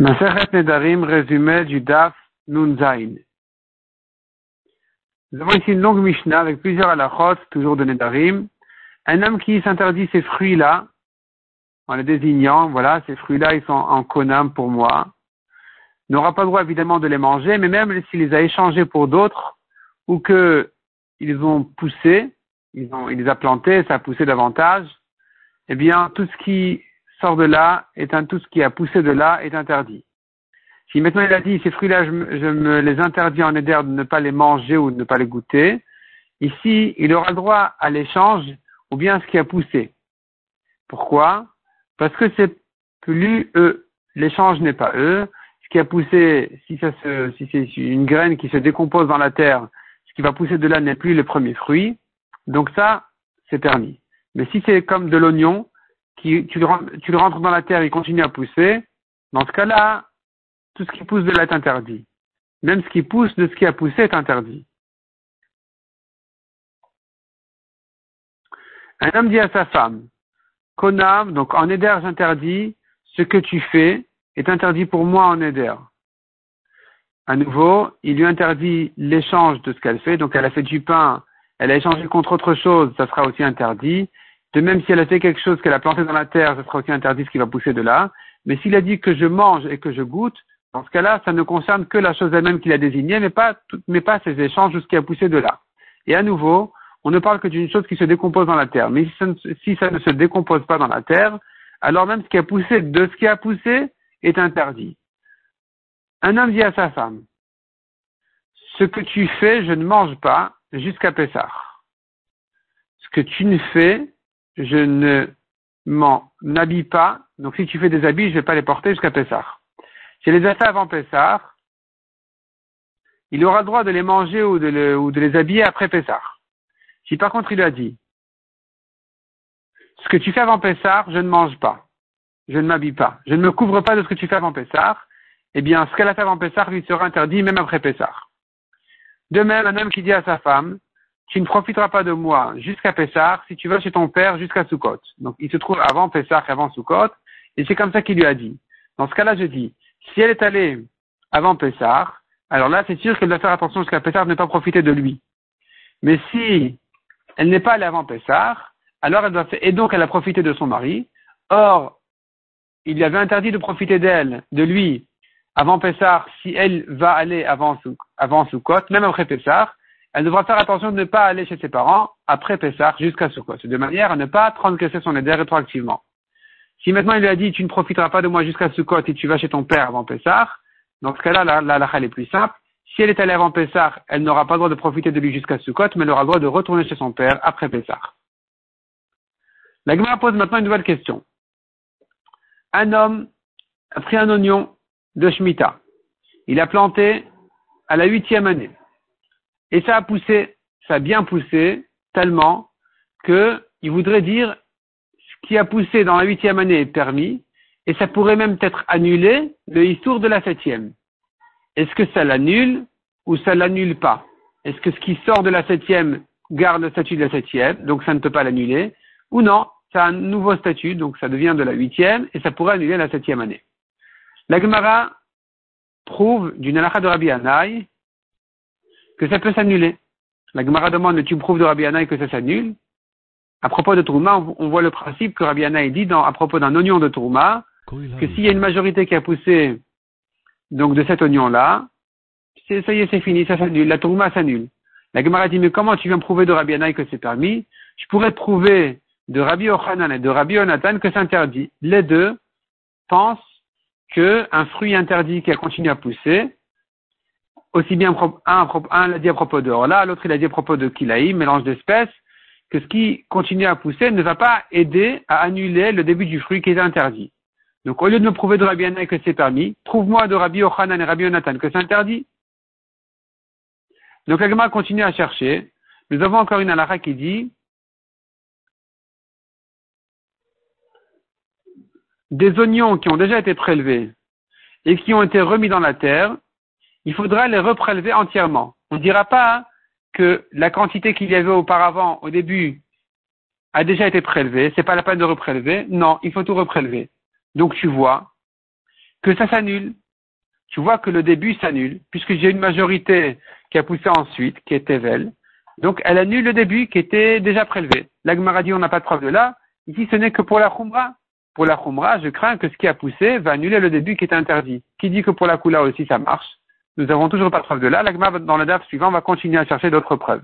Maseret Nedarim, résumé du Daf Nunzain. Nous avons ici une longue Mishnah avec plusieurs halachot, toujours de Nedarim. Un homme qui s'interdit ces fruits-là, en les désignant, voilà, ces fruits-là, ils sont en konam pour moi, n'aura pas le droit évidemment de les manger, mais même s'il les a échangés pour d'autres, ou que ils ont poussé, ils ont, il les a plantés, ça a poussé davantage, eh bien, tout ce qui sort de là, un, tout ce qui a poussé de là est interdit. Si maintenant il a dit, ces fruits-là, je, me les interdis en éder de ne pas les manger ou de ne pas les goûter, ici, il aura droit à l'échange ou bien ce qui a poussé. Pourquoi? Parce que c'est plus eux. L'échange n'est pas eux. Ce qui a poussé, si, ça se, si c'est une graine qui se décompose dans la terre, ce qui va pousser de là n'est plus le premier fruit. Donc ça, c'est permis. Mais si c'est comme de l'oignon, tu, le, rentres dans la terre, il continue à pousser, dans ce cas-là, tout ce qui pousse de là est interdit. Même ce qui pousse de ce qui a poussé est interdit. Un homme dit à sa femme, Konam, donc en éder j'interdis, ce que tu fais est interdit pour moi en éder. À nouveau, il lui interdit l'échange de ce qu'elle fait, donc elle a fait du pain, elle a échangé contre autre chose, ça sera aussi interdit. De même, si elle a fait quelque chose qu'elle a planté dans la terre, ce sera aussi interdit ce qui va pousser de là. Mais s'il a dit que je mange et que je goûte, dans ce cas-là, ça ne concerne que la chose elle-même qu'il a désignée, mais pas, mais pas ses échanges ou ce qui a poussé de là. Et à nouveau, on ne parle que d'une chose qui se décompose dans la terre. Mais si ça, ne, se décompose pas dans la terre, alors même ce qui a poussé de ce qui a poussé est interdit. Un homme dit à sa femme, ce que tu fais, je ne mange pas jusqu'à Pessah. Ce que tu ne fais, je ne m'en habille pas. Donc si tu fais des habits, je ne vais pas les porter jusqu'à Pessah. Si les a avant Pessah, il aura le droit de les manger ou de, les habiller après Pessah. Si par contre il a dit, ce que tu fais avant Pessah, je ne mange pas, je ne m'habille pas, je ne me couvre pas de ce que tu fais avant Pessah, eh bien ce qu'elle a fait avant Pessah lui sera interdit même après Pessah. De même, un homme qui dit à sa femme, tu ne profiteras pas de moi jusqu'à Pessah si tu vas chez ton père jusqu'à Sukkot. Donc il se trouve avant Pessah et avant Sukkot, et c'est comme ça qu'il lui a dit. Dans ce cas-là, je dis, si elle est allée avant Pessah, alors là c'est sûr qu'elle doit faire attention jusqu'à Pessah de ne pas profiter de lui. Mais si elle n'est pas allée avant Pessah, alors elle doit faire, et donc elle a profité de son mari. Or, il lui avait interdit de profiter d'elle, de lui, avant Pessah, si elle va aller avant, avant même après Pessah, elle devra faire attention de ne pas aller chez ses parents après Pessah jusqu'à Sukkot, de manière à ne pas transgresser son éder rétroactivement. Si maintenant il lui a dit tu ne profiteras pas de moi jusqu'à Sukkot et tu vas chez ton père avant Pessah, dans ce cas-là, la, la, est plus simple. Si elle est allée avant Pessah, elle n'aura pas le droit de profiter de lui jusqu'à Sukkot, mais elle aura le droit de retourner chez son père après Pessah. La pose maintenant une nouvelle question. Un homme a pris un oignon de Shemitah. Il a planté à la huitième année. Et ça a poussé, ça a bien poussé, tellement que il voudrait dire ce qui a poussé dans la huitième année est permis, et ça pourrait même être annulé le histoire de la septième. Est-ce que ça l'annule ou ça l'annule pas? Est-ce que ce qui sort de la septième garde le statut de la septième, donc ça ne peut pas l'annuler, ou non, ça a un nouveau statut, donc ça devient de la huitième, et ça pourrait annuler la septième année. La Gemara prouve d'une halakha de Rabbi Anaï que ça peut s'annuler. La Gemara demande, tu prouves de Rabbi Anaï que ça s'annule À propos de Trouma, on voit le principe que Rabbi Anaï dit à propos d'un oignon de Trouma, que s'il y a une majorité qui a poussé donc de cet oignon-là, ça y est, c'est fini, ça s'annule, la Trouma s'annule. La Gemara dit, mais comment tu viens prouver de Rabbi Anaï que c'est permis? Je pourrais prouver de Rabbi Ochanan et de Rabbi Onatan que c'est interdit. Les deux pensent qu'un fruit interdit qui a continué à pousser, aussi bien un, un l'a dit à propos de Orla, l'autre il a dit à propos de Kilaï, mélange d'espèces, que ce qui continue à pousser ne va pas aider à annuler le début du fruit qui est interdit. Donc au lieu de me prouver de Rabbi Anna que c'est permis, trouve-moi de Rabbi Ochanan et Rabbi Onatan que c'est interdit. Donc Agma continue à chercher. Nous avons encore une alara qui dit des oignons qui ont déjà été prélevés et qui ont été remis dans la terre, il faudra les reprélever entièrement. On ne dira pas que la quantité qu'il y avait auparavant, au début, a déjà été prélevée, c'est pas la peine de reprélever. Non, il faut tout reprélever. Donc tu vois que ça s'annule. Tu vois que le début s'annule, puisque j'ai une majorité qui a poussé ensuite, qui est Tevel. Donc, elle annule le début qui était déjà prélevé. L'Agmara dit on n'a pas de preuve de là. Ici, ce n'est que pour la Khumra. Pour la Khumra, je crains que ce qui a poussé va annuler le début qui est interdit. Qui dit que pour la Kula aussi ça marche? Nous n'avons toujours pas de preuve de là. L'Agmara, dans le DAF suivant, va continuer à chercher d'autres preuves.